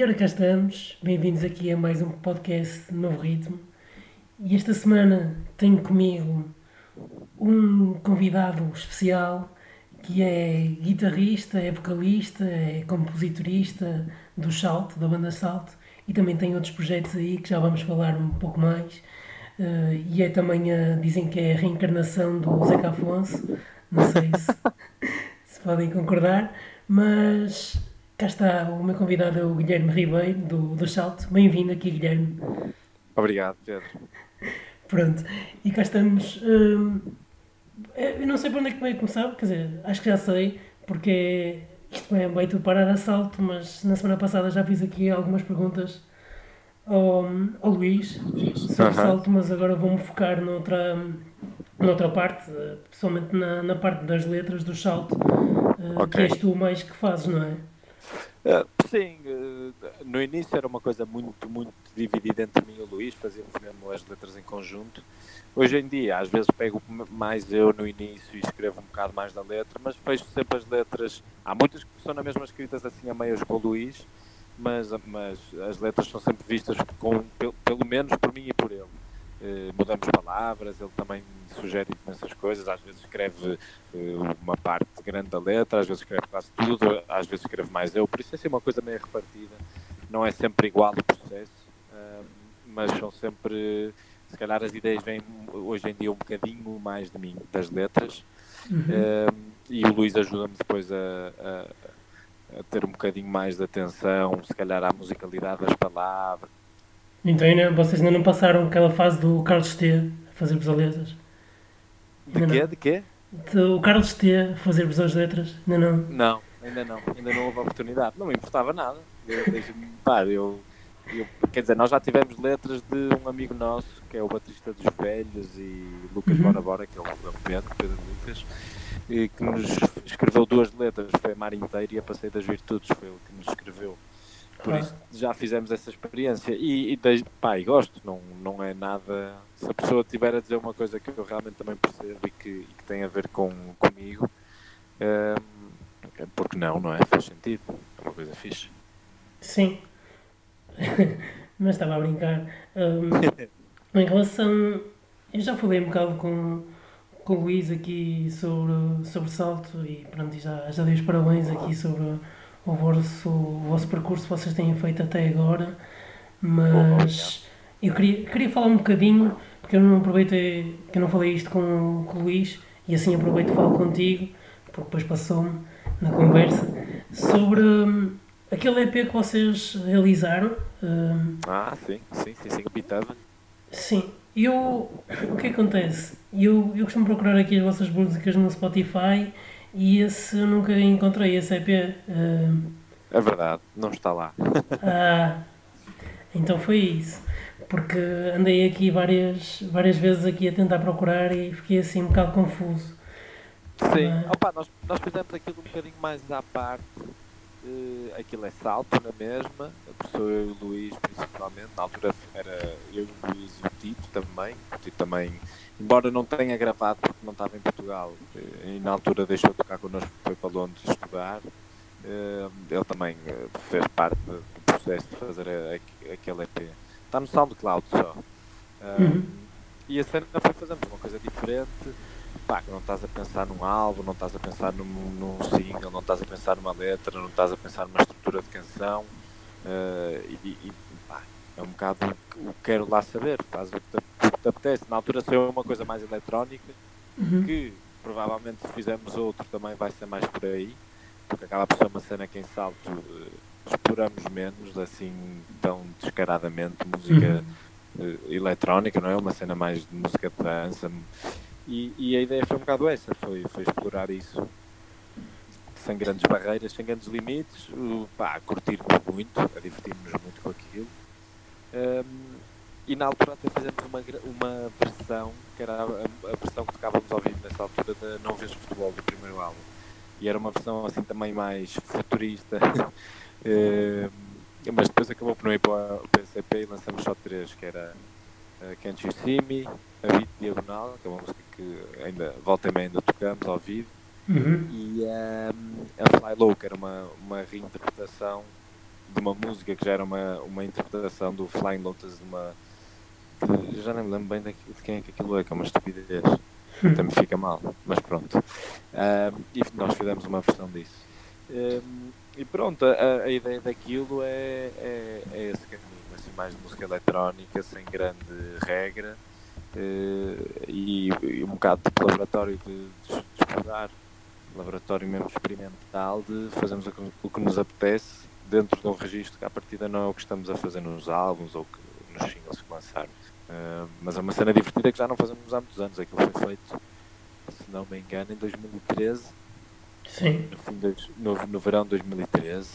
E ora cá estamos, bem-vindos aqui a mais um podcast Novo Ritmo. E esta semana tenho comigo um convidado especial que é guitarrista, é vocalista, é compositorista do Salto, da banda Salto, e também tem outros projetos aí que já vamos falar um pouco mais. Uh, e é também, a, dizem que é a reencarnação do Zeca Afonso, não sei se, se podem concordar, mas Cá está, o meu convidado é o Guilherme Ribeiro, do, do Salto. Bem-vindo aqui, Guilherme. Obrigado, Pedro. Pronto, e cá estamos. Hum, eu não sei para onde é que vai começar, quer dizer, acho que já sei, porque isto vai, vai tudo parar a salto, mas na semana passada já fiz aqui algumas perguntas ao, ao Luís sobre uh -huh. salto, mas agora vou-me focar noutra, noutra parte, pessoalmente na, na parte das letras do salto, uh, okay. que és tu mais que fazes, não é? Uh, sim, uh, no início era uma coisa muito, muito dividida entre mim e o Luís, fazíamos mesmo as letras em conjunto. Hoje em dia, às vezes pego mais eu no início e escrevo um bocado mais da letra, mas fecho sempre as letras. Há muitas que são na mesma escritas assim a meias com o Luís, mas, mas as letras são sempre vistas com, pelo, pelo menos por mim e por ele. Uh, mudamos palavras, ele também sugere imensas coisas, às vezes escreve uh, uma parte grande da letra, às vezes escreve quase tudo, às vezes escreve mais eu, por isso é assim uma coisa meio repartida, não é sempre igual o processo, uh, mas são sempre, se calhar as ideias vêm hoje em dia um bocadinho mais de mim, das letras, uhum. e o Luís ajuda-me depois a, a, a ter um bocadinho mais de atenção, se calhar à musicalidade das palavras, então ainda, vocês ainda não passaram aquela fase do Carlos T a fazer-vos as letras? De quê? De quê? o Carlos T a fazer-vos as letras? Ainda não? Não, ainda não. Ainda não houve oportunidade. Não me importava nada. Eu, pá, eu, eu, quer dizer, nós já tivemos letras de um amigo nosso, que é o Batista dos Velhos, e Lucas uhum. Bora Bora, que é o Pedro, Pedro Lucas, e que nos escreveu duas letras, foi a Mar Inteira e a Passeio das Virtudes, foi ele que nos escreveu. Por isso já fizemos essa experiência e, e pá, e gosto, não, não é nada. Se a pessoa tiver a dizer uma coisa que eu realmente também percebo e que, e que tem a ver com, comigo, um, porque não, não é? Faz sentido, é uma coisa fixe. Sim, mas estava a brincar. Um, em relação. Eu já falei um bocado com, com o Luís aqui sobre, sobre salto e pronto, já, já dei os parabéns aqui sobre o vosso, o vosso percurso que vocês têm feito até agora, mas eu queria, queria falar um bocadinho, porque eu não aproveitei, que eu não falei isto com, com o Luís, e assim aproveito e falo contigo, porque depois passou-me na conversa, sobre hum, aquele EP que vocês realizaram. Hum, ah, sim, sim, sim, sim, Pitava. Sim, eu, o que acontece? Eu, eu costumo procurar aqui as vossas músicas no Spotify e esse eu nunca encontrei, esse EP. Uh... É verdade, não está lá. ah, então foi isso. Porque andei aqui várias, várias vezes aqui a tentar procurar e fiquei assim um bocado confuso. Sim, Mas... Opa, nós, nós fizemos aquilo um bocadinho mais à parte. Uh, aquilo é salto na mesma, sou eu e o Luís principalmente, na altura era eu, o Luís e o Tito também, o Tito também embora não tenha gravado porque não estava em Portugal eh, e na altura deixou de tocar connosco, foi para Londres estudar, eh, ele também fez parte do processo de fazer aquele EP. Está no SoundCloud só. Uhum. E a cena foi fazendo uma coisa diferente. Pá, não estás a pensar num álbum, não estás a pensar num, num single, não estás a pensar numa letra, não estás a pensar numa estrutura de canção. Uh, e, e pá, é um bocado o que quero lá saber, faz o que te, o que te apetece. Na altura saiu uma coisa mais eletrónica, uhum. que provavelmente se fizermos outro também vai ser mais por aí, porque acaba por ser uma cena que em salto uh, exploramos menos, assim, tão descaradamente, música uhum. uh, eletrónica, não é? Uma cena mais de música de dança. E, e, a ideia foi um bocado essa, foi, foi explorar isso sem grandes barreiras, sem grandes limites, uh, pá, curtir muito, a divertir-nos muito com aquilo. Um, e na altura até fizemos uma, uma versão, que era a, a versão que tocávamos ao vivo nessa altura da Não Vês Futebol, do primeiro álbum. E era uma versão assim também mais futurista. mas depois acabou por não ir para o PCP e lançamos só três, que era uh, Can't You See Me, A Beat Diagonal, que é uma música que ainda volta e meia ainda tocamos ao vivo, uhum. e um, a Fly Low, que era uma, uma reinterpretação de uma música que já era uma, uma interpretação do Flying Lotus de uma. De, já nem me lembro bem de, de quem é que aquilo é, que é uma estupidez. Até me fica mal, mas pronto. Uh, e nós fizemos uma versão disso. Uh, e pronto, a, a, ideia daquilo é, é, é esse caminho, assim, mais de música eletrónica, sem grande regra. Uh, e, e, um bocado de laboratório de, de, explorar, laboratório mesmo experimental, de fazermos o que nos apetece dentro de um registro que à partida não é o que estamos a fazer nos álbuns ou que, nos singles que lançarmos. Uh, mas é uma cena divertida que já não fazemos há muitos anos. Aquilo foi feito, se não me engano, em 2013. Sim. No, fim de, no, no verão de 2013.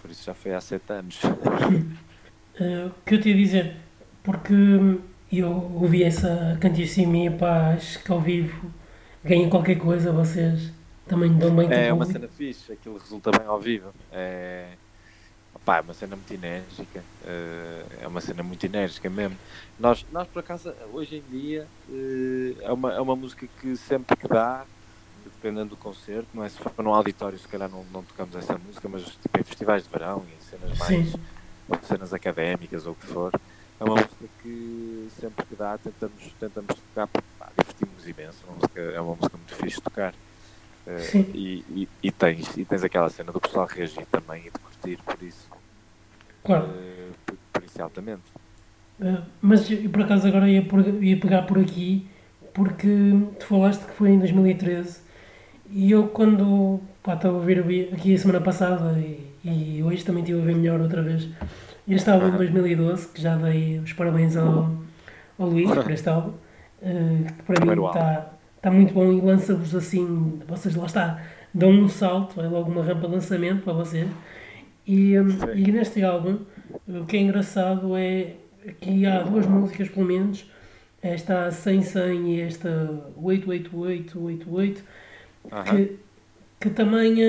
Por isso já foi há sete anos. uh, o que eu te ia dizer, porque eu ouvi essa cantice minha, pá, acho que ao vivo ganhem qualquer coisa, vocês também dão bem É uma cena fixe, aquilo resulta bem ao vivo. É é uma cena muito enérgica, uh, é uma cena muito enérgica mesmo. Nós, nós por acaso, hoje em dia, uh, é, uma, é uma música que sempre que dá, dependendo do concerto, não é? Se for num auditório, se calhar não, não tocamos essa música, mas tipo, em festivais de verão, em cenas mais, Sim. ou cenas académicas ou o que for, é uma música que sempre que dá tentamos, tentamos tocar, pá, divertimos imenso, é uma música, é uma música muito fixe de tocar. Uh, e, e, e, tens, e tens aquela cena do pessoal reagir também e de curtir por isso. Claro. Uh, por, isso altamente. Uh, mas por acaso agora ia, por, ia pegar por aqui porque tu falaste que foi em 2013 e eu quando pá, estava a ouvir aqui a semana passada e, e hoje também estive a ver melhor outra vez este álbum de 2012 que já dei os parabéns ao, ao Luís por este álbum uh, que para mim está está muito bom e lança-vos assim, vocês lá está, dão um salto, é logo uma rampa de lançamento para vocês. E, e neste álbum, o que é engraçado é que há duas músicas, pelo menos, esta 100 100 e esta 888 88, que, que também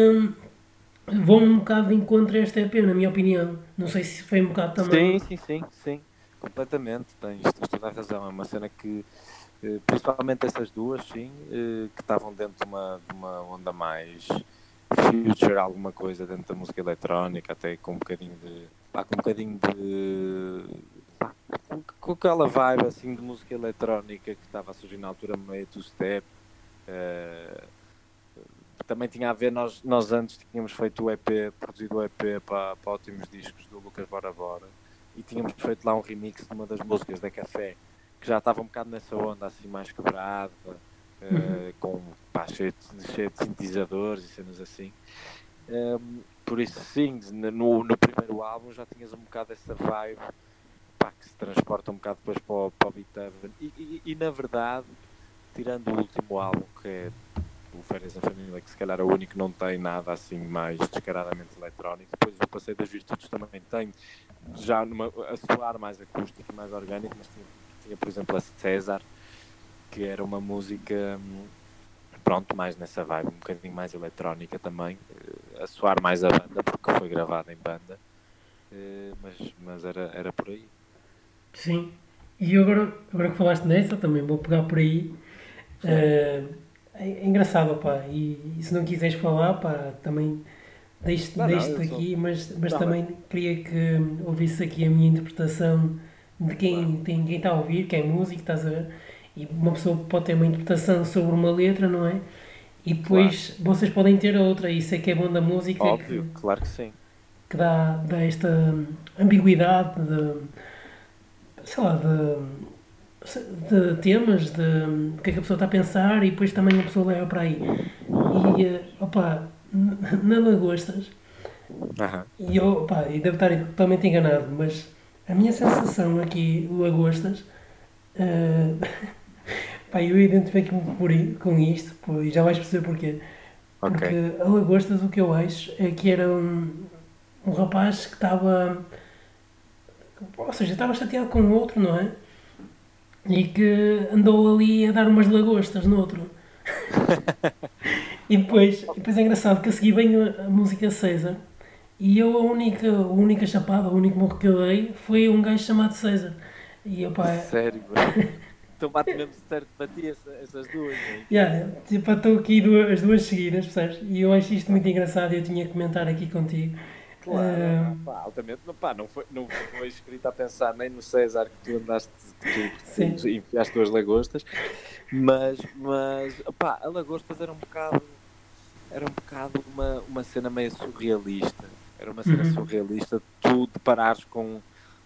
vão um bocado de encontro a esta EP, na minha opinião. Não sei se foi um bocado também. Sim, sim, sim, sim. Completamente, tens, tens toda a razão. É uma cena que eh, principalmente essas duas, sim, eh, que estavam dentro de uma, de uma onda mais future, alguma coisa dentro da música eletrónica, até com um bocadinho de. Pá, com um bocadinho de. Com, com, aquela vibe assim de música eletrónica que estava a surgir na altura meio do step. Uh, também tinha a ver, nós, nós antes tínhamos feito o EP, produzido o EP para, para ótimos discos do Lucas Bora Bora e tínhamos feito lá um remix de uma das músicas da Café que já estava um bocado nessa onda assim mais quebrada, uh, com pá, cheio, de, cheio de sintetizadores e cenas assim. Um, ehm, por isso sim, no, no primeiro álbum já tinhas um bocado essa vibe pá, que se transporta um bocado depois para o, para o Beethoven. E, e, e, na verdade, tirando o último álbum que é o Férias em Família, que se calhar é o único que não tem nada assim mais descaradamente eletrónico, depois o Passeio das Virtudes também tem já numa, a soar mais acústico e mais orgânico, mas tinha tinha, por exemplo, a César, que era uma música, hum, pronto, mais nessa vibe, um bocadinho mais eletrónica também, eh, a soar mais a banda, porque foi gravada em banda, eh, mas, mas era, era por aí. Sim, e agora, agora que falaste nessa, também vou pegar por aí. Uh, é, engraçado, pá, e, e, se não quiseres falar, pá, também deixo-te aqui, sou... mas, mas também queria que ouvisse aqui a minha interpretação de quem tem quem está a ouvir, quem é músico, estás a ver? E uma pessoa pode ter uma interpretação sobre uma letra, não é? E depois claro. vocês podem ter outra, isso é que é bom da música. Óbvio, que, claro que sim. Que dá, dá esta ambiguidade de, sei lá, de, de temas, de o que é que a pessoa está a pensar e depois também a pessoa leva para aí. E, eh, opa, na Lagostas, uhum. e eu, opa, e devo estar totalmente enganado, mas a minha sensação aqui, Lagostas, uh, pá, eu identifico-me com isto, pô, e já vais perceber porquê. Okay. Porque a Lagostas o que eu acho é que era um, um rapaz que estava. Ou seja, estava chateado com o outro, não é? E que andou ali a dar umas lagostas no outro. e depois, depois é engraçado que a seguir vem a, a música César e eu, a única, a única chapada, o único morro que eu dei foi um gajo chamado César. E eu, pá. Sério, Então bate mesmo certo para ti essas duas, né? yeah, tipo, estou aqui duas, as duas seguidas, percebes? E eu acho isto muito engraçado e eu tinha que comentar aqui contigo. Claro, uh... pá, altamente, não, pá, não, foi, não foi escrito a pensar nem no César que tu andaste, que tu, enfiaste tuas lagostas, mas, mas pá, a lagostas era um bocado, era um bocado uma, uma cena meio surrealista, era uma cena uhum. surrealista, tu deparares com,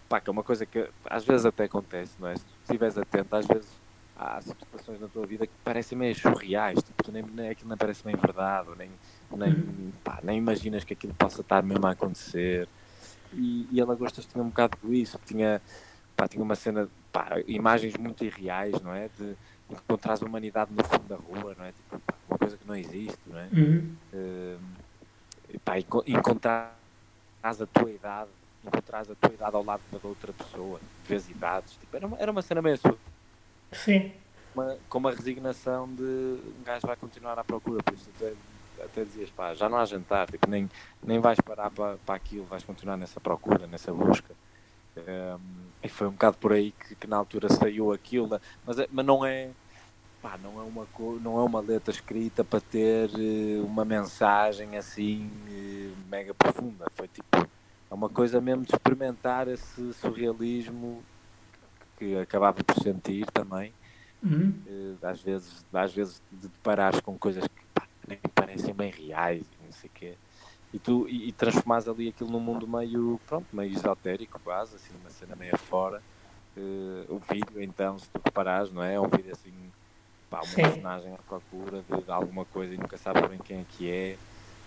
pá, que é uma coisa que às vezes até acontece, não é? Se tu estiveres atento, às vezes há situações na tua vida que parecem meio surreais, tipo, tu nem, nem, aquilo não parece bem verdade, nem, nem, uhum. pá, nem imaginas que aquilo possa estar mesmo a acontecer. E, e a Lagostas tinha um bocado isso, tinha, pá, tinha uma cena, pá, imagens muito irreais, não é? De encontrar a humanidade no fundo da rua, não é? Tipo, pá, uma coisa que não existe, não é? Uhum. Uh, pá, encontrar a tua idade, encontrar a tua idade ao lado da outra pessoa, vês idades, tipo, era, uma, era uma cena meio Sim. Uma, com uma resignação de um gajo vai continuar à procura, por isso até, dizias, pá, já não há jantar, tipo, nem, nem vais parar para, para aquilo, vais continuar nessa procura, nessa busca. Um, e foi um bocado por aí que, que na altura saiu aquilo, mas, é, mas não é pá, não é uma não é uma letra escrita para ter uh, uma mensagem assim uh, mega profunda. Foi tipo é uma coisa mesmo de experimentar esse surrealismo que acabava por sentir também. Uhum. Uh, às, vezes, às vezes de deparares com coisas que nem parecem bem reais e não sei o quê. E tu e, e transformas ali aquilo num mundo meio, pronto, meio esotérico quase, assim, numa cena meio fora. Uh, o vídeo, então, se tu reparares, não é? É um vídeo assim, pá, uma Sim. personagem à procura de, de, alguma coisa e nunca sabe bem quem é que é,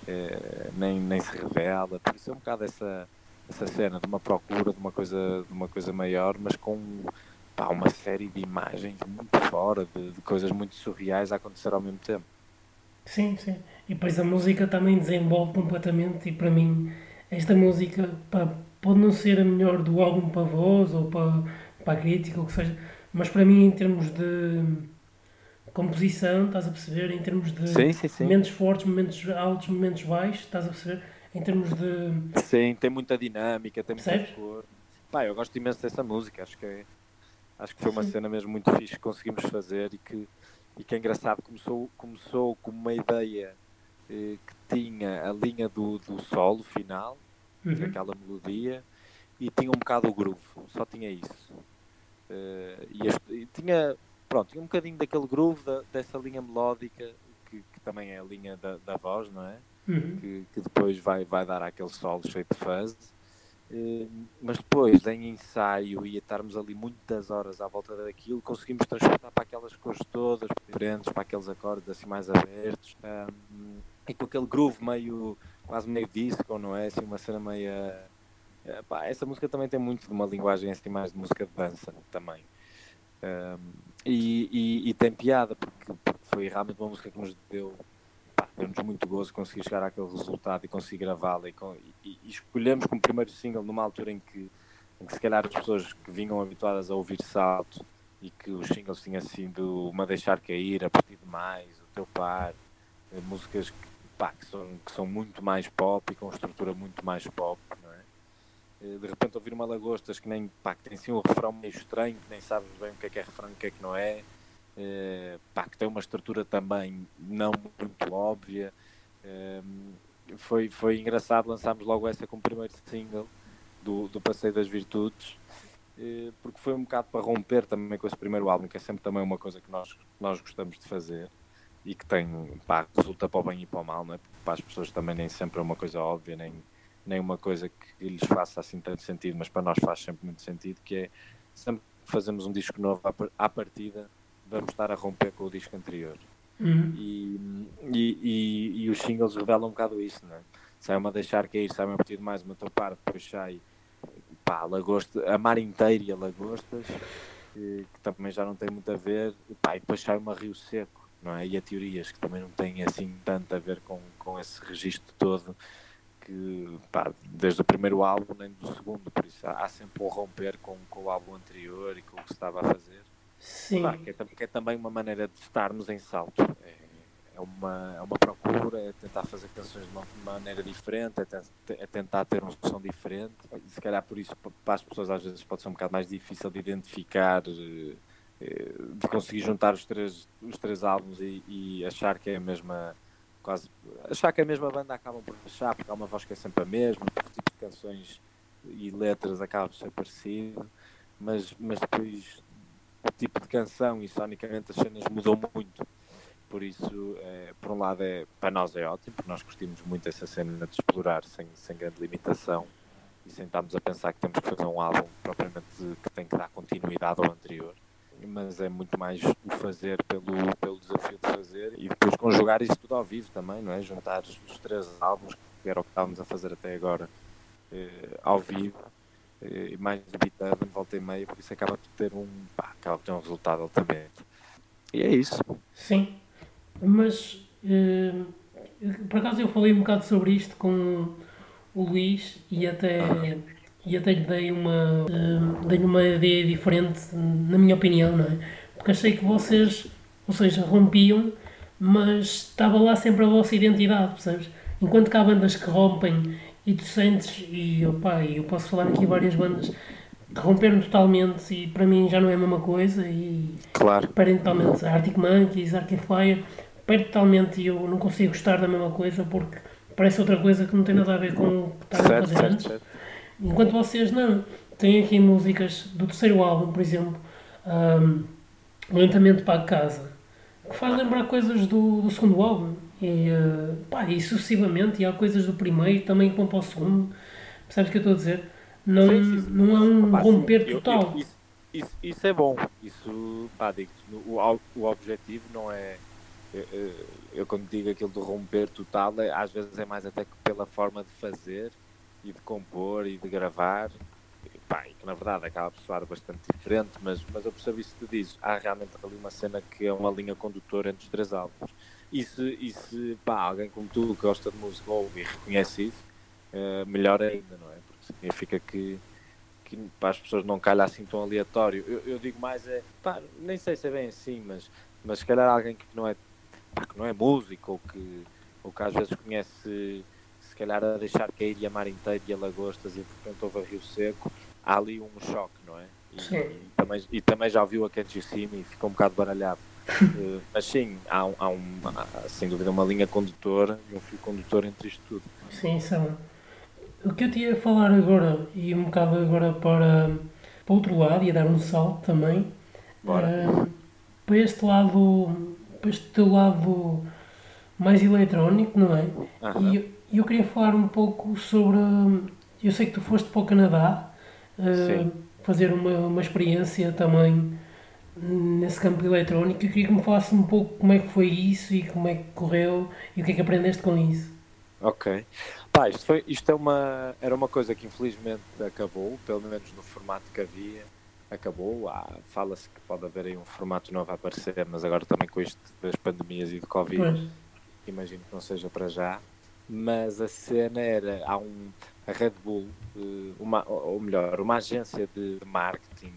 uh, nem, nem se revela. Por isso é um bocado essa essa cena de uma procura de uma coisa, de uma coisa maior, mas com pá, uma série de imagens muito fora, de, de, coisas muito surreais a acontecer ao mesmo tempo. Sim, sim. E depois a música também desenvolve completamente e para mim esta música pá, pode não ser a melhor do álbum para voz ou para, para a crítica, ou o que seja, mas para mim em termos de composição, estás a perceber, em termos de sim, sim, sim. momentos fortes, momentos altos, momentos baixos, estás a perceber, em termos de. Sim, tem muita dinâmica, tem muita cor. Pá, eu gosto imenso dessa música, acho que é, acho que foi uma cena mesmo muito fixe que conseguimos fazer e que, e que é engraçado, começou, começou com uma ideia eh, que tinha a linha do, do solo final, uhum. daquela melodia, e tinha um bocado o groove, só tinha isso. Uh, e, este, e, tinha, pronto, tinha um bocadinho daquele groove, da, dessa linha melódica, que, que também é a linha da, da voz, não é? uhum. que, que, depois vai, vai dar aquele solo cheio de fuzz. Uh, mas depois, em ensaio e a estarmos ali muitas horas à volta daquilo, conseguimos transportar para aquelas cores todas diferentes, para aqueles acordes assim mais abertos. Um, e com aquele groove meio, quase meio disco, não é? Assim, uma cena meio. Uh, pá, essa música também tem muito de uma linguagem assim mais de música de dança também. Um, e, e, e, tem piada, porque, porque foi realmente uma música que nos deu deu-nos muito gozo conseguir chegar àquele resultado e conseguir gravá-la e, e, e, escolhemos como primeiro single numa altura em que, em que se calhar as pessoas que vinham habituadas a ouvir salto e que os singles tinham sido uma deixar cair, a partir de mais, o teu par, eh, músicas que, pá, que, são, que são muito mais pop e com estrutura muito mais pop, é? Eh, de repente ouvir uma Lagostas que nem pá, que tem assim um refrão meio estranho, que nem sabes bem o que é que é refrão e o que é que não é, eh, pá, que tem uma estrutura também não muito óbvia. Eh, foi, foi engraçado, lançámos logo essa como primeiro single do, do Passeio das Virtudes, eh, porque foi um bocado para romper também com esse primeiro álbum, que é sempre também uma coisa que nós, nós gostamos de fazer e que tem, pá, resulta para o bem e para o mal, não é? Porque para as pessoas também nem sempre é uma coisa óbvia, nem, nem uma coisa que lhes faça assim tanto sentido, mas para nós faz sempre muito sentido, que é sempre que fazemos um disco novo à partida, vamos estar a romper com o disco anterior. Uhum. E, e, e, e, os singles revelam um bocado isso, não é? Sai-me a deixar cair, sai-me a partir de mais uma topar, depois sai pá, lagosta, a mar inteira e a lagostas, que, que, também já não tem muito a ver, pá, e depois sai uma Rio Seco, não é? E a Teorias, que também não tem assim tanto a ver com, com esse registro todo, que pá, desde o primeiro álbum nem do segundo, por isso há, há sempre um romper com, com o álbum anterior e com o que se estava a fazer. Sim. Que, é, que, é, também uma maneira de estarmos em salto. É, é, uma, é uma procura, é tentar fazer canções de uma maneira diferente, é, é tentar ter um som diferente. E se calhar por isso, para as pessoas às vezes pode ser um bocado mais difícil de identificar, eh, eh, de conseguir juntar os três, os três álbuns e, e achar que é a mesma quase achar que a mesma banda acabam por achar porque há uma voz que é sempre a mesma, porque tipo, canções e letras acaba por ser parecido, mas, mas depois o tipo de canção e sonicamente as cenas mudou muito. Por isso, é, por um lado, é, para nós é ótimo, porque nós curtimos muito essa cena de explorar sem, sem grande limitação e sem estarmos a pensar que temos que fazer um álbum propriamente que tem que dar continuidade ao anterior. Mas é muito mais o fazer pelo, pelo desafio de fazer e depois conjugar isso tudo ao vivo também, não é? Juntar os três álbuns, que era o que estávamos a fazer até agora, eh, ao vivo e mais o Beethoven, volta e meia, por isso acaba por ter um, pá, acaba por ter um resultado altamente. E é isso. Sim, mas uh, por acaso eu falei um bocado sobre isto com o Luís e até, e até lhe dei uma, uh, dei uma ideia diferente, na minha opinião, não é? Porque achei que vocês, ou seja, rompiam, mas estava lá sempre a vossa identidade, percebes? Enquanto que há bandas que rompem e tu sentes, e opa, eu posso falar aqui várias bandas que romperam totalmente e para mim já não é a mesma coisa e claro. perdem totalmente Arctic Monkeys, Arctic Fire, perde totalmente e eu não consigo gostar da mesma coisa porque parece outra coisa que não tem nada a ver com o que está a fazer certo, antes. Certo. Enquanto vocês não, têm aqui músicas do terceiro álbum, por exemplo, um, Lentamente para a Casa, que faz lembrar coisas do, do segundo álbum e, uh, pá, e sucessivamente, e há coisas do primeiro também que vão para o segundo. Percebes o que eu estou a dizer? Não, sim, sim, não é um Opa, romper total. Eu, isso, isso, isso, é bom. Isso, pá, digo o, o objetivo não é. Eu, eu, quando digo aquilo de romper total, é, às vezes é mais até que pela forma de fazer e de compor e de gravar. Pá, e que na verdade acaba por soar bastante diferente, mas, mas eu percebo isso que tu dizes. Há realmente ali uma cena que é uma linha condutora entre os três álbuns e se, e se pá, alguém como tu que gosta de música ouve e reconhece isso, uh, melhor ainda, não é? Porque significa que, que pá, as pessoas não calham assim tão aleatório. Eu, eu, digo mais é, pá, nem sei se é bem assim, mas, mas se calhar alguém que não é, pá, que não é músico ou que, ou que às vezes conhece se calhar a deixar cair e a mar inteiro e a lagostas e de repente houve a Rio Seco, há ali um choque, não é? E, e, também, e também já ouviu a Me e ficou um bocado baralhado. Uh, mas sim, há, há, um, há, sem dúvida uma linha condutora e um fio condutor entre isto tudo. Sim, são. O que eu tinha a falar agora, e um bocado agora para, para outro lado, e a dar um salto também, uh, para este lado, para este teu lado mais eletrónico, não é? E eu, eu queria falar um pouco sobre. Eu sei que tu foste para o Canadá uh, fazer uma, uma experiência também nesse campo eletrónico. Eu queria que me falasse um pouco como é que foi isso e como é que correu e o que é que aprendeste com isso. Ok. Pá, isto, foi, isto é uma, era uma coisa que infelizmente acabou, pelo menos no formato que havia, acabou. Ah, Fala-se que pode haver aí um formato novo a aparecer, mas agora também com isto das pandemias e do Covid, pois. imagino que não seja para já. Mas a cena era, há um, a Red Bull, eh, uma, ou melhor, uma agência de marketing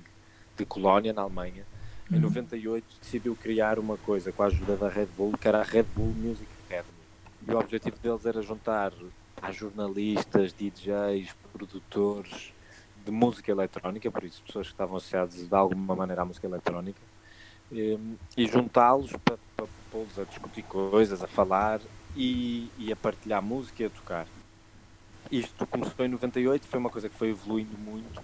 de Colónia, na Alemanha, em 98 uhum. decidiu criar uma coisa com a ajuda da Red Bull, que era a Red Bull Music Academy. E o objetivo deles era juntar a jornalistas, DJs, produtores de música eletrónica, por isso pessoas que estavam associadas de alguma maneira à música eletrónica, e, e juntá-los para, para pô-los a discutir coisas, a falar e, e a partilhar música e a tocar. Isto começou em 98, foi uma coisa que foi evoluindo muito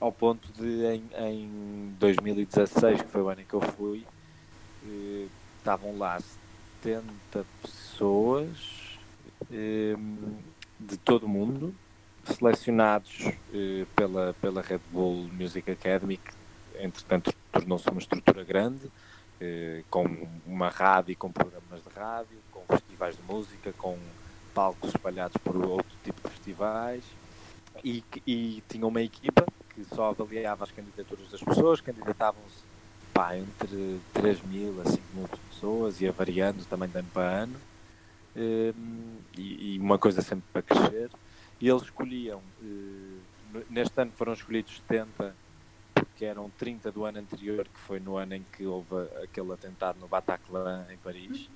ao ponto de em, em 2016, que foi o ano em que eu fui, eh, estavam lá 70 pessoas eh, de todo o mundo, selecionados eh, pela, pela Red Bull Music Academy, que entretanto tornou-se uma estrutura grande, eh, com uma rádio, com programas de rádio, com festivais de música, com palcos espalhados por outro tipo de festivais, e, e tinha uma equipa que só avaliava as candidaturas das pessoas, candidatavam-se entre 3 mil a 5 mil pessoas, ia variando também de ano para ano, um, e, uma coisa sempre para crescer. E eles escolhiam, uh, neste ano foram escolhidos 70, porque eram 30 do ano anterior, que foi no ano em que houve aquele atentado no Bataclan, em Paris.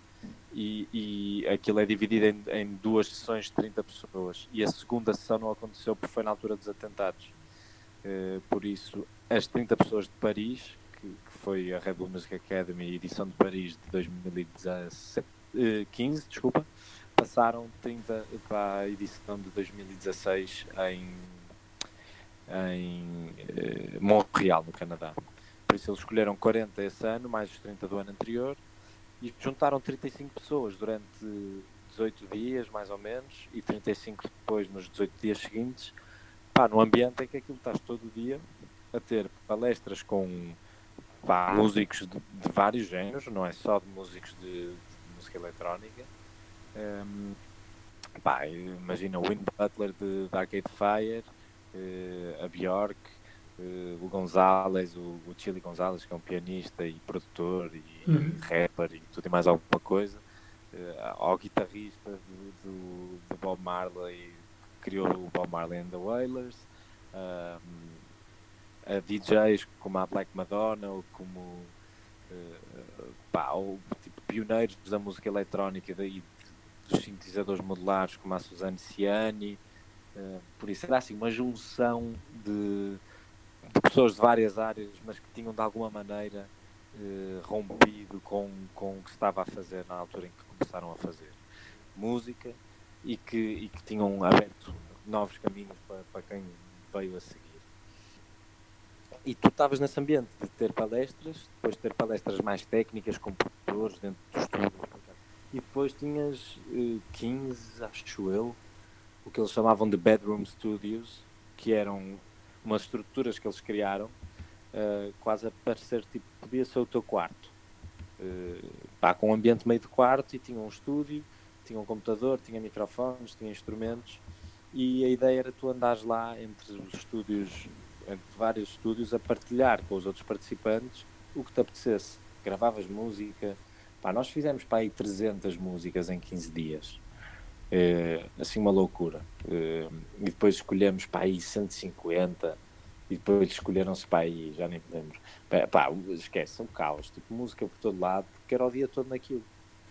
E, e aquilo é dividido em, em duas sessões de 30 pessoas. E a segunda sessão não aconteceu porque foi na altura dos atentados. Uh, por isso, as 30 pessoas de Paris, que, que, foi a Red Bull Music Academy edição de Paris de 2015, uh, desculpa, passaram 30 para a edição de 2016 em, em eh, Montreal, no Canadá. Por isso eles escolheram 40 esse ano, mais os 30 do ano anterior, e juntaram 35 pessoas durante 18 dias, mais ou menos, e 35 depois nos 18 dias seguintes, pá, num ambiente em que aquilo estás todo dia a ter palestras com pá, músicos de, de, vários géneros, não é só de músicos de, de música eletrónica. Um, pá, imagina o Win Butler de, de Arcade Fire, uh, a Bjork, uh, o Gonzalez, o, o Chili Gonzalez, que é um pianista e produtor e, uhum. e rapper e tudo e mais alguma coisa, uh, ao guitarrista do, do, do, Bob Marley, criou o Bob Marley and the Wailers, um, a DJs como a Black Madonna ou como uh, pá, ou, tipo, pioneiros da música eletrónica e dos sintetizadores modulares como a Suzanne Ciani. Uh, por isso era assim uma junção de, de, pessoas de várias áreas, mas que tinham de alguma maneira uh, rompido com, com o que se estava a fazer na altura em que começaram a fazer música e que, e que tinham aberto novos caminhos para, para quem veio a seguir. E tu estavas nesse ambiente de ter palestras, depois de ter palestras mais técnicas com produtores dentro do estúdio. E depois tinhas uh, 15, acho eu, o que eles chamavam de bedroom studios, que eram umas estruturas que eles criaram, uh, quase a parecer tipo, podia ser o teu quarto. Uh, pá, com um ambiente meio de quarto e tinha um estúdio, tinha um computador, tinha microfones, tinha instrumentos e a ideia era tu andares lá entre os estúdios entre vários estúdios a partilhar com os outros participantes o que te apetecesse. Gravavas música, pá, nós fizemos para aí 300 músicas em 15 dias. É, assim uma loucura. É, e depois escolhemos para aí 150 e depois escolheram-se para aí, já nem podemos. Pá, esquece, um caos, tipo música por todo lado, porque era o dia todo naquilo.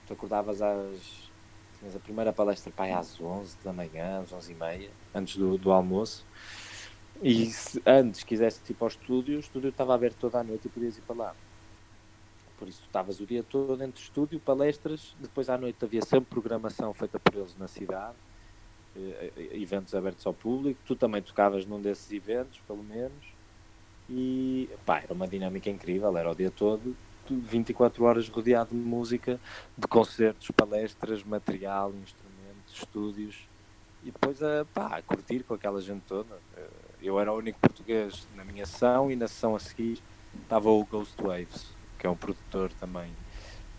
Tu acordavas às. Tinhas a primeira palestra aí às 11 da manhã, às 11 e meia, antes do, do almoço. E se antes quisesse ir para o estúdio, o estúdio estava aberto toda a noite e podias ir para lá. Por isso estavas o dia todo entre estúdio, palestras, depois à noite havia sempre programação feita por eles na cidade, eh, eventos abertos ao público, tu também tocavas num desses eventos, pelo menos, e pá, era uma dinâmica incrível, era o dia todo, 24 horas rodeado de música, de concertos, palestras, material, instrumentos, estúdios, e depois a, pá, a curtir com aquela gente toda. Eh, eu era o único português na minha sessão e na sessão a seguir estava o Ghost Waves, que é um produtor também,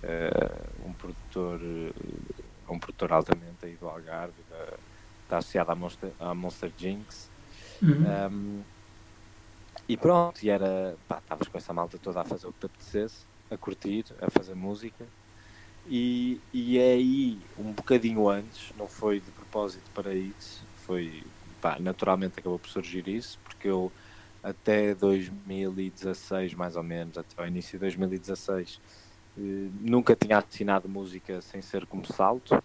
uh, um produtor uh, um produtor altamente aí do Algarve, da, está associado à Monster, à Monster Jinx. Uhum. Um, e pronto, e era, pá, estavas com essa malta toda a fazer o que te apetecesse, a curtir, a fazer música. E, e é aí, um bocadinho antes, não foi de propósito para isso, foi pá, naturalmente acabou por surgir isso, porque eu até 2016, mais ou menos, até o início de 2016, eh, nunca tinha assinado música sem ser como salto,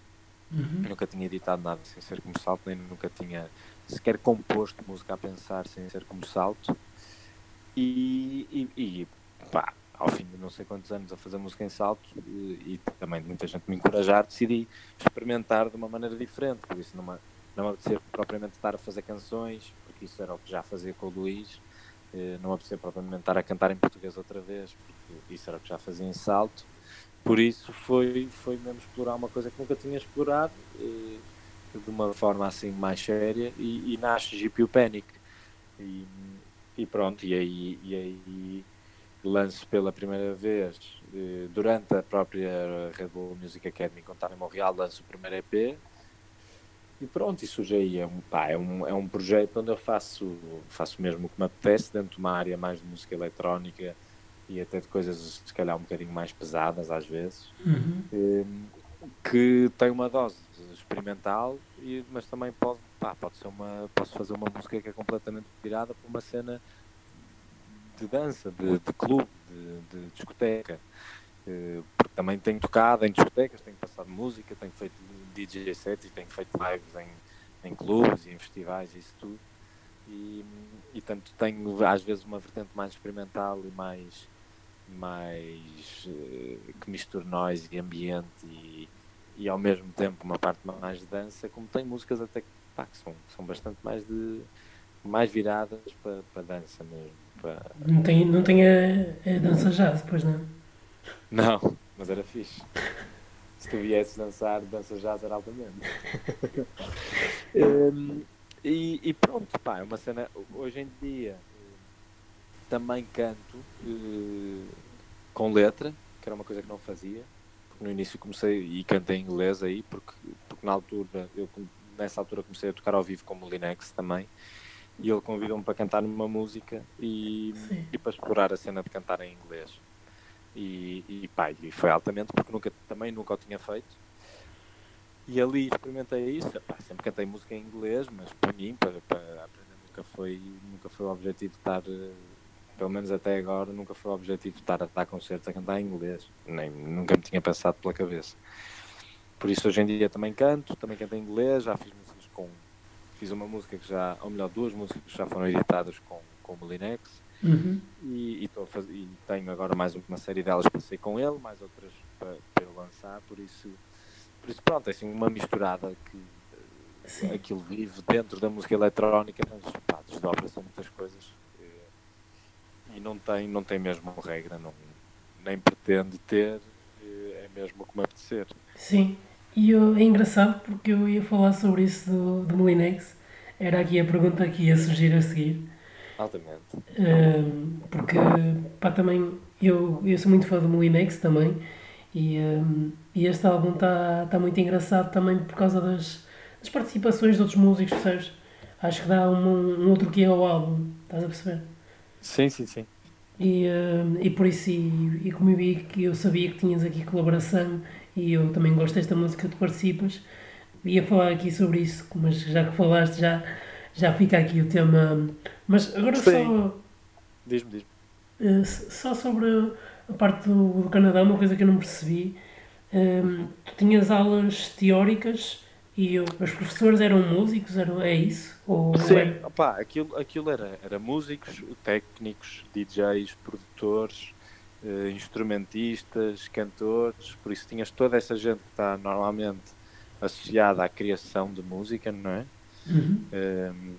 uhum. nunca tinha editado nada sem ser como salto, nem nunca tinha sequer composto música a pensar sem ser como salto. E, e, e pá, ao fim de não sei quantos anos a fazer música em salto e, e também muita gente me encorajar, decidi experimentar de uma maneira diferente, por isso numa não me apetecer propriamente estar a fazer canções, porque isso era o que já fazia com o Luís, eh, não me apetecer propriamente estar a cantar em português outra vez, porque isso era o que já fazia em salto. Por isso foi, foi mesmo explorar uma coisa que nunca tinha explorado, eh, de uma forma assim mais séria, e, e nasce GPU Panic. E, e pronto, e aí, e aí lanço pela primeira vez, durante a própria Red Bull Music Academy, quando estava em Montreal, lanço o primeiro EP, e pronto, isso já é um, pá, é um, é um projeto onde eu faço, faço mesmo o que me apetece, dentro de uma área mais de música eletrónica e até de coisas se calhar um bocadinho mais pesadas às vezes, uhum. Ehm, que tem uma dose experimental, e, mas também pode, pá, pode ser uma, posso fazer uma música que é completamente virada para uma cena de dança, de, de clube, de, de discoteca. Uh, porque também tenho tocado em discotecas, tenho passado música, tenho feito DJ sets e tenho feito lives em, em clubes e em festivais e isso tudo. E, e tanto tenho às vezes uma vertente mais experimental e mais, mais uh, que mistura noise e ambiente e, e ao mesmo tempo uma parte mais de dança, como tem músicas até pá, que são, são bastante mais de mais viradas para, para dança mesmo. Para... Não tem, não tem a, a dança jazz, depois não? Não, mas era fixe. Se tu viesses dançar, dança jazz era altamente. um, e, e, pronto, pá, é uma cena. Hoje em dia também canto uh, com letra, que era uma coisa que não fazia. Porque no início comecei e cantei em inglês aí, porque, porque na altura, eu nessa altura comecei a tocar ao vivo com o Linex também. E ele convidou-me para cantar numa música e, e para explorar a cena de cantar em inglês. E, e, pá, e foi altamente porque nunca, também nunca o tinha feito. E ali experimentei isso. Pá, sempre cantei música em inglês, mas para mim, para, para aprender, nunca foi, nunca foi o objetivo de estar, pelo menos até agora, nunca foi o objetivo de estar a dar concertos a cantar em inglês. Nem, nunca me tinha passado pela cabeça. Por isso hoje em dia também canto, também canto em inglês, já fiz músicas com. Fiz uma música que já, ou melhor, duas músicas que já foram editadas com, com o Molinex Uhum. E, e, fazer, e, tenho agora mais uma série delas para sair com ele, mais outras para, para eu lançar, por isso, por isso pronto, é assim uma misturada que Sim. aquilo vive dentro da música eletrónica, mas pá, desdobra-se muitas coisas e, e, não, tem, não tem mesmo regra, não, nem pretende ter, é mesmo como apetecer. Sim, e eu, é engraçado porque eu ia falar sobre isso do, do Molinex, era aqui a pergunta que ia surgir a seguir Altamente. Um, porque, pá, também, eu, eu sou muito fã do Molinex também, e, um, e este álbum está tá muito engraçado também por causa das, das participações de outros músicos, percebes? Acho que dá um, um outro que é ao álbum, estás a perceber? Sim, sim, sim. E, um, e por isso, e, e como eu vi que eu sabia que tinhas aqui colaboração, e eu também gosto desta música que tu participas, ia falar aqui sobre isso, mas já que falaste, já, já fica aqui o tema mas agora Sim. só. Diz-me, diz-me. Uh, só sobre a parte do, do, Canadá, uma coisa que eu não percebi. Um, ehm, tu tinhas aulas teóricas e eu, os professores eram músicos, eram, é isso? Ou Sim, era... Opa, aquilo, aquilo era, era músicos, técnicos, DJs, produtores, instrumentistas, cantores, por isso tinhas toda essa gente que está normalmente associada à criação de música, não é? Uhum. Um, ehm,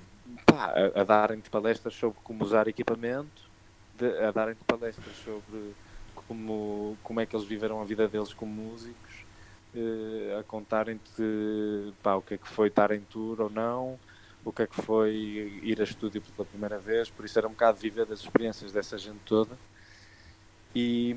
pá, a, a darem-te palestras sobre como usar equipamento, de, a darem-te palestras sobre como, como é que eles viveram a vida deles como músicos, eh, a contarem-te o que é que foi estar em tour ou não, o que é que foi ir a estúdio pela primeira vez, por isso era um bocado viver das experiências dessa gente toda. E,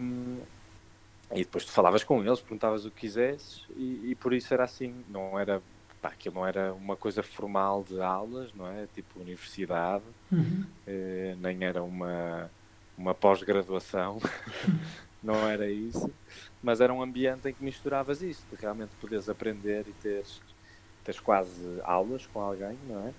e depois tu falavas com eles, perguntavas o que quisesses, e, e por isso era assim, não era pá, aquilo não era uma coisa formal de aulas, não é? Tipo universidade, uhum. eh, nem era uma, uma pós-graduação, não era isso, mas era um ambiente em que misturavas isso, de realmente poderes aprender e teres, teres quase aulas com alguém, não é?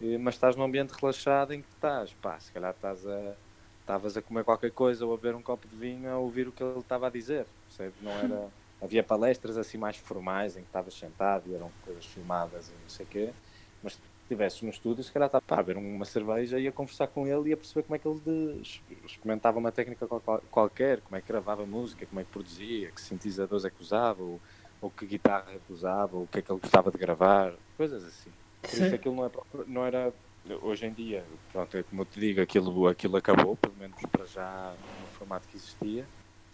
Eh, mas estás num ambiente relaxado em que estás, pá, se calhar estás a estavas a comer qualquer coisa ou a beber um copo de vinho a ouvir o que ele estava a dizer, percebes? Não era havia palestras assim mais formais em que estavas sentado e eram coisas filmadas e não sei o quê, mas se estivesses no estúdio, se calhar estava a beber uma cerveja e a conversar com ele e a perceber como é que ele de, experimentava uma técnica qualquer, como é que gravava música, como é que produzia, que sintetizadores é que usava, ou, ou que guitarra é que usava, ou o que é que ele gostava de gravar, coisas assim. Por Sim. isso aquilo não, é, não era hoje em dia, pronto, é como eu te digo, aquilo, aquilo acabou, pelo menos para já no formato que existia.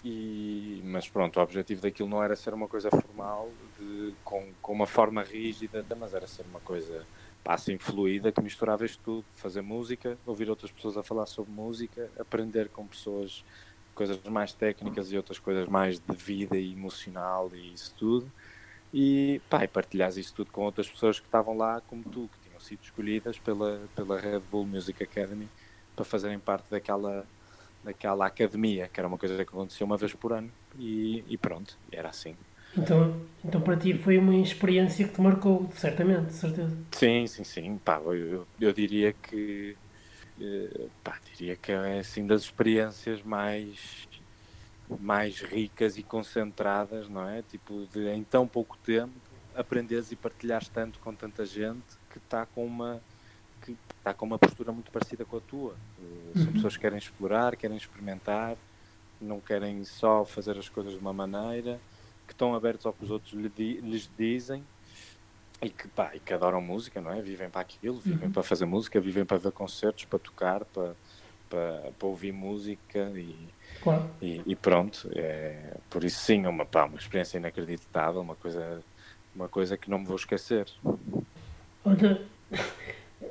E, mas pronto, o objetivo daquilo não era ser uma coisa formal, de, com, com uma forma rígida, mas era ser uma coisa assim fluida que misturava isto tudo, fazer música, ouvir outras pessoas a falar sobre música, aprender com pessoas coisas mais técnicas e outras coisas mais de vida e emocional e isso tudo. E, pá, e partilhar isso tudo com outras pessoas que estavam lá como tu, que tinham sido escolhidas pela, pela Red Bull Music Academy para fazerem parte daquela daquela academia, que era uma coisa que acontecia uma vez por ano, e, e pronto, era assim. Então, então para ti foi uma experiência que te marcou, certamente, de certeza. Sim, sim, sim. Pá, eu, eu diria que eh, pá, diria que é assim das experiências mais mais ricas e concentradas, não é? Tipo, de em tão pouco tempo aprenderes e partilhares tanto com tanta gente que está com uma que está com uma postura muito parecida com a tua. São uhum. pessoas que querem explorar, querem experimentar, não querem só fazer as coisas de uma maneira que estão abertos ao que os outros lhes dizem e que, pá, e que adoram música, não é? Vivem para aquilo, vivem uhum. para fazer música, vivem para ver concertos, para tocar, para, para, para ouvir música e, claro. e, e, pronto. É, por isso sim, é uma, pá, uma experiência inacreditável, uma coisa, uma coisa que não me vou esquecer. Olha,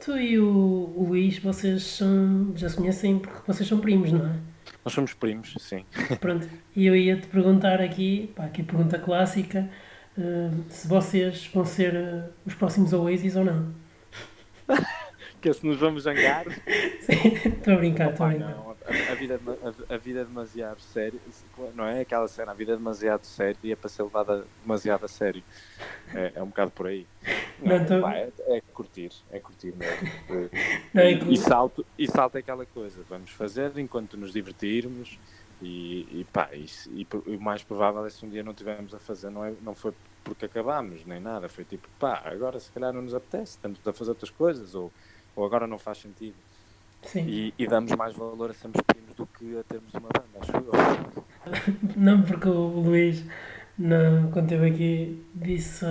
tu e o, Luís, vocês são, já se conhecem porque vocês são primos, não é? Nós somos primos, sim. Pronto, e eu ia te perguntar aqui, pá, aqui pergunta clássica, uh, se vocês vão ser uh, os próximos Oasis ou não. que se nos vamos zangar. Sim, estou a brincar, estou a brincar. Não, a, a, vida, a, a, vida é demasiado séria, não é aquela cena, a vida é demasiado séria e é para ser levada demasiado a sério. É, é um bocado por aí. Não, não, tô... pá, é, é, curtir, é curtir mesmo. Não, é e, e, salto, e salto é aquela coisa, vamos fazer enquanto nos divertirmos e, e pá, e, e, o mais provável é se um dia não tivermos a fazer, não, é, não foi porque acabámos, nem nada, foi tipo, pá, agora se calhar não nos apetece, estamos a fazer outras coisas, ou, ou agora não faz sentido. E, e, damos mais valor a sermos primos do que a termos uma banda, acho eu. Não, porque o Luís, não, quando esteve aqui, disse.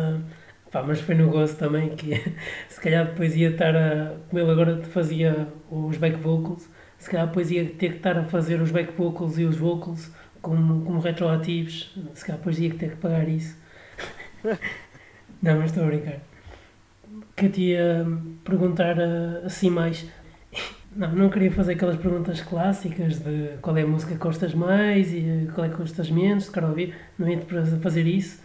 Pá, mas foi no gosto também que se calhar depois ia estar a. Como ele agora fazia os back vocals, se calhar depois ia ter que estar a fazer os back vocals e os vocals como, como retroativos, se calhar depois ia ter que pagar isso. Não, mas estou a brincar. Que eu te ia perguntar eh, assim mais. Não, não queria fazer aquelas perguntas clássicas de qual é a música que gostas mais e qual é que gostas menos, se quer ouvir. Não ia-te fazer isso.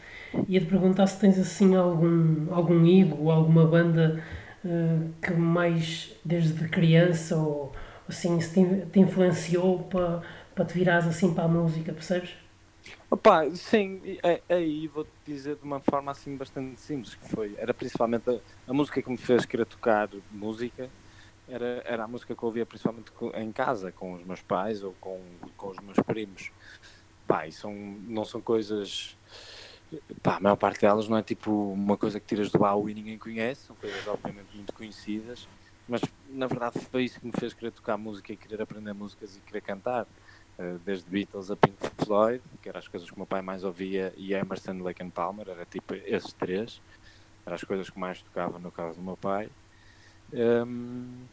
Ia-te perguntar se tens assim algum, algum ídolo alguma banda uh, que mais desde criança ou assim se te, te influenciou para, para te virares assim para a música, percebes? Opa, sim, aí vou-te dizer de uma forma assim bastante simples que foi, era principalmente a, a, música que me fez querer tocar música, era, era a música que eu ouvia principalmente em casa, com os meus pais ou com, com os meus primos. Pá, são, não são coisas, pá, a maior parte delas não é tipo uma coisa que tiras do baú e ninguém conhece, são coisas obviamente muito conhecidas, mas na verdade foi isso que me fez querer tocar música e querer aprender músicas e querer cantar eh, desde Beatles a Pink Floyd, que eram as coisas que o meu pai mais ouvia, e Emerson, Lake and Palmer, era tipo esses três, eram as coisas que mais tocava no caso do meu pai. Um,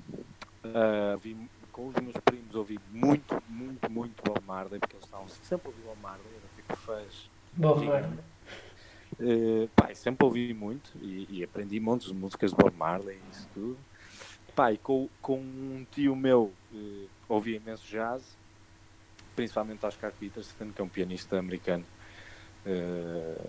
uh, vi, com os meus primos ouvi muito, muito, muito Bob Marley, porque eles estavam sempre a ouvir Bob Marley, era tipo fãs. Bob Marley. Uh, pai, sempre ouvi muito e, e, aprendi montes de músicas de Bob Marley e isso tudo. Pai, com, com um tio meu uh, ouvia imenso jazz principalmente Oscar Peterson, que é um pianista americano. Uh,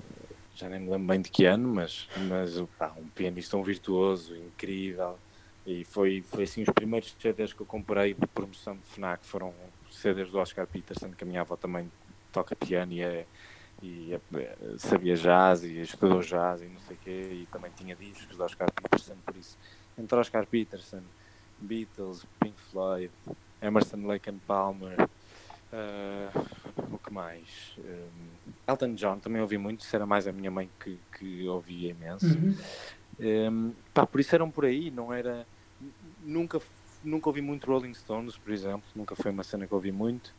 já nem me lembro bem de que ano, mas, mas pá, um pianista, um virtuoso, incrível. E foi, foi assim os primeiros CDs que eu comprei de promoção de FNAC foram CDs do Oscar Peterson, que a minha avó também toca piano e, é, e é, sabia jazz e estudou jazz e não sei o quê, e também tinha discos do Oscar Peterson, por isso, entre Oscar Peterson, Beatles, Pink Floyd, Emerson Lake and Palmer, Uh, o que mais? Um, Elton John também ouvi muito, isso era mais a minha mãe que, que ouvia imenso. Uhum. Um, pá, por isso eram por aí, não era. Nunca, nunca ouvi muito Rolling Stones, por exemplo, nunca foi uma cena que ouvi muito.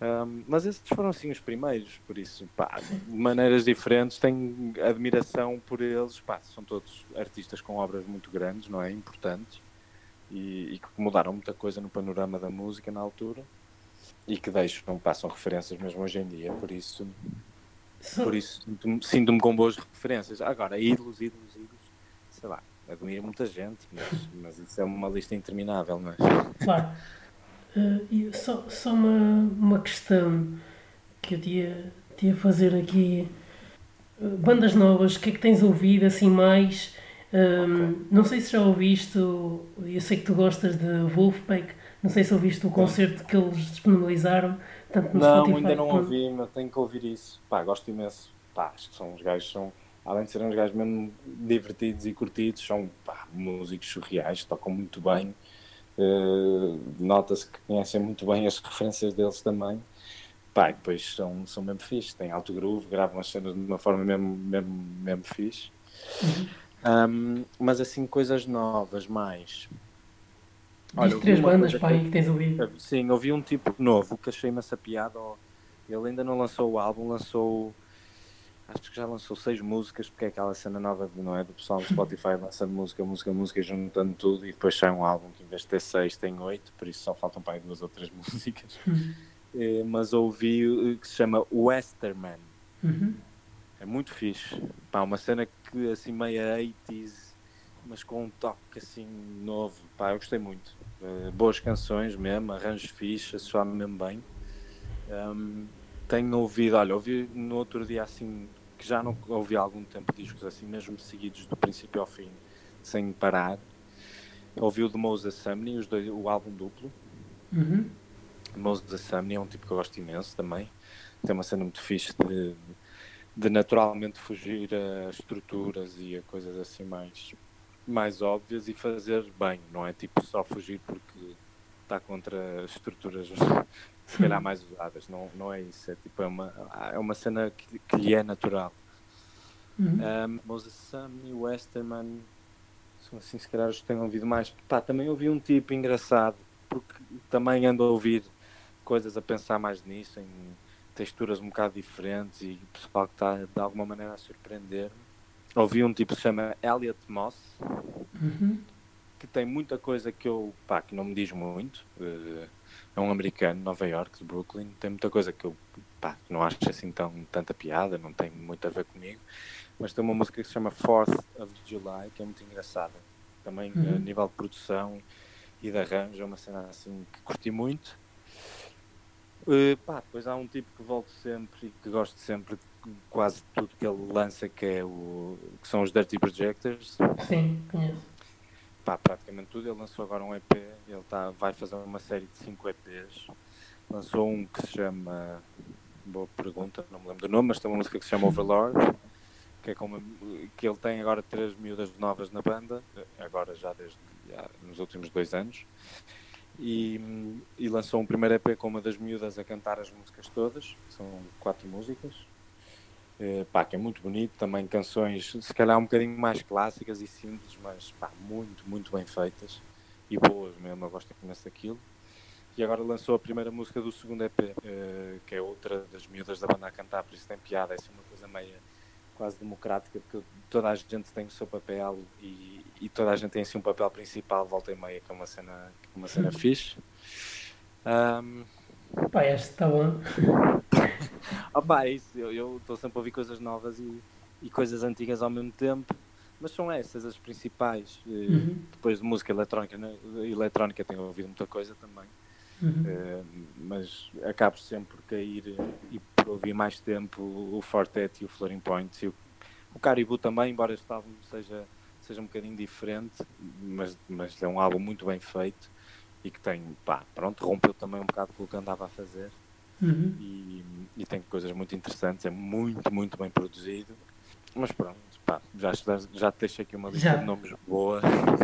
Um, mas esses foram assim os primeiros, por isso, pá, de maneiras diferentes, tenho admiração por eles, pá, são todos artistas com obras muito grandes, não é? Importantes e, e que mudaram muita coisa no panorama da música na altura e que deixam, passam referências mesmo hoje em dia, por isso, por isso sinto-me com boas referências. Agora, ídolos, ídolos, ídolos, sei lá, admiro muita gente, mas, mas isso é uma lista interminável, não é? Claro. Uh, e só, só uma, uma questão que eu tinha, tinha fazer aqui. Uh, bandas novas, o que é que tens ouvido assim mais? Um, okay. Não sei se já ouviste, eu sei que tu gostas de Wolfpack, não sei se ouviste o concerto que eles disponibilizaram, tanto no não, Spotify. Ainda não ouvi, mas tenho que ouvir isso. Pá, gosto imenso. Pá, acho que são os gajos, são, além de serem uns gajos mesmo divertidos e curtidos, são pá, músicos surreais, tocam muito bem. Uh, Nota-se que conhecem muito bem as referências deles também. Pá, depois são, são mesmo fixe, têm alto groove, gravam as cenas de uma forma mesmo, mesmo, mesmo fixe. Um, mas assim, coisas novas mais. Olha, três bandas para aí que tens ouvido. Sim, ouvi um tipo novo que achei imensa piada. Ele ainda não lançou o álbum, lançou acho que já lançou seis músicas, porque é aquela cena nova, não é? Do pessoal do Spotify lançando música, música, música, juntando tudo e depois sai um álbum que em vez de ter seis tem oito, por isso só faltam para aí duas ou três músicas. Uhum. É, mas ouvi o que se chama Westerman. Uhum. É muito fixe. Pá, uma cena que assim meia 80s, mas com um toque assim novo. Pá, eu gostei muito. Uh, boas canções mesmo, arranjos fixe, soa mesmo bem. Um, tenho ouvido, olha, ouvi no outro dia assim, que já não ouvi há algum tempo discos assim, mesmo seguidos do princípio ao fim, sem parar. Ouvi o de Moses Sumney, os dois, o álbum duplo. Uhum. Moses Sumney é um tipo que eu gosto imenso também. Tem uma cena muito fixe de, de naturalmente fugir a estruturas e a coisas assim mais, mais óbvias e fazer bem, não é tipo só fugir porque está contra estruturas se calhar mais usadas, não, não é isso, é tipo é uma, é uma cena que, que lhe é natural. Uhum. Um, Moses Sumney, Westerman, são assim se calhar os que tenho ouvido mais. Pá, também ouvi um tipo engraçado, porque também ando a ouvir coisas a pensar mais nisso, em texturas um bocado diferentes e o pessoal que está de alguma maneira a surpreender-me. Ouvi um tipo que se chama Elliot Moss, Uhum. Que tem muita coisa que eu, pá, que não me diz muito. Uh, é um americano de Nova York, de Brooklyn, tem muita coisa que eu, pá, não acho assim tão, tanta piada, não tem muito a ver comigo. Mas tem uma música que se chama Fourth of July, que é muito engraçada. Também Uhum. a nível de produção e de arranjo, é uma cena assim que curti muito. Uh, pá, depois há um tipo que volto sempre e que gosto sempre de quase tudo que ele lança, que, é o, que são os Dirty Projectors. Sim, conheço. Pá, praticamente tudo. Ele lançou agora um EP, ele tá, vai fazer uma série de 5 EPs. Lançou um que se chama. Boa pergunta, não me lembro do nome, mas tem uma música que se chama Overlord, que é como que ele tem agora três miúdas novas na banda, agora já desde já, nos últimos dois anos. E, e lançou um primeiro EP com uma das miúdas a cantar as músicas todas, são quatro músicas. Eh, pá, que é muito bonito, também canções se calhar um bocadinho mais clássicas e simples, mas pá, muito, muito bem feitas e boas mesmo, eu gosto imenso daquilo. E agora lançou a primeira música do segundo EP, eh, que é outra das miúdas da banda a cantar, por isso tem piada, é uma coisa meio quase democrática, porque toda a gente tem o seu papel e, e toda a gente tem assim um papel principal, volta e meia, que é uma cena, que é uma cena fixe. Um, Pá, este está bom. Opa, é isso, eu estou sempre a ouvir coisas novas e, e coisas antigas ao mesmo tempo, mas são essas as principais. Eh, Uhum. Depois de música eletrónica, né? eletrónica tenho ouvido muita coisa também, Uhum. eh, mas acabo sempre por cair eh, e por ouvir mais tempo o Fortet e o Floating Point e o, o Caribou também, embora este álbum seja, seja um bocadinho diferente, mas, mas é um álbum muito bem feito e que tem, pá, pronto, rompeu também um bocado com o que andava a fazer Uhum. e, e tem coisas muito interessantes, é muito, muito bem produzido. Mas pronto, pá, já, já te deixei aqui uma lista Já. de nomes boa.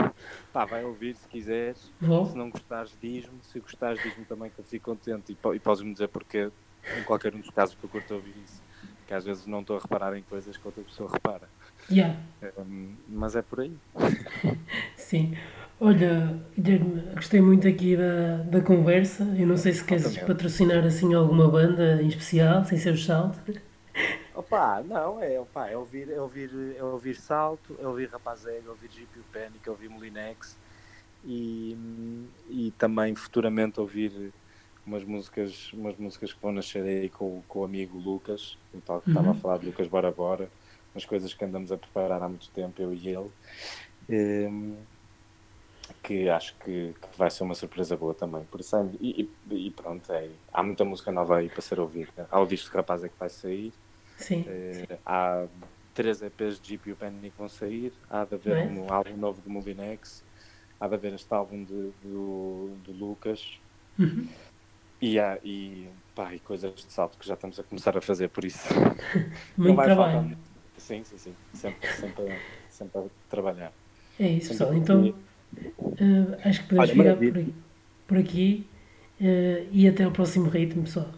pá, vai ouvir se quiseres. Vou. Se não gostares, diz-me. Se gostares, diz-me também que eu fico contente e, e podes-me dizer porque em qualquer um dos casos que eu curto ouvir isso. Que às vezes não estou a reparar em coisas que outra pessoa repara. Yeah. Hum, mas é por aí. Sim. Olha, Guilherme, gostei muito aqui da, da conversa. Eu não sei se queres patrocinar assim alguma banda em especial, sem ser o Salto. Opa, não, é, opa, é, ouvir, é, ouvir, é ouvir Salto, é ouvir Rapazega, é ouvir GP Panic, é ouvir Molinex e, e também futuramente ouvir umas músicas, umas músicas que vão nascer aí com, com o amigo Lucas, o tal que estava a Uhum. falar de Lucas Bora Bora, umas coisas que andamos a preparar há muito tempo, eu e ele, Em, que acho que, que vai ser uma surpresa boa também. Por isso, é- e, e- e pronto, é, há muita música nova aí para ser ouvida. Há o disco de Rapaz é que vai sair. Sim. Eh, há três EPs de GPU Panic que vão sair, há de haver Nice. um álbum novo de Movinex, há de haver este álbum de, do, do Lucas Uhum. e, há, e, pá, e coisas de salto que já estamos a começar a fazer, por isso não Muito vai trabalho. faltar. Sim, sim, sim, sempre, sempre, sempre a trabalhar. É isso, Sempre pessoal. Então, eh, acho que podemos Olha, ficar por maravilha. por aqui eh, e até ao próximo ritmo, pessoal.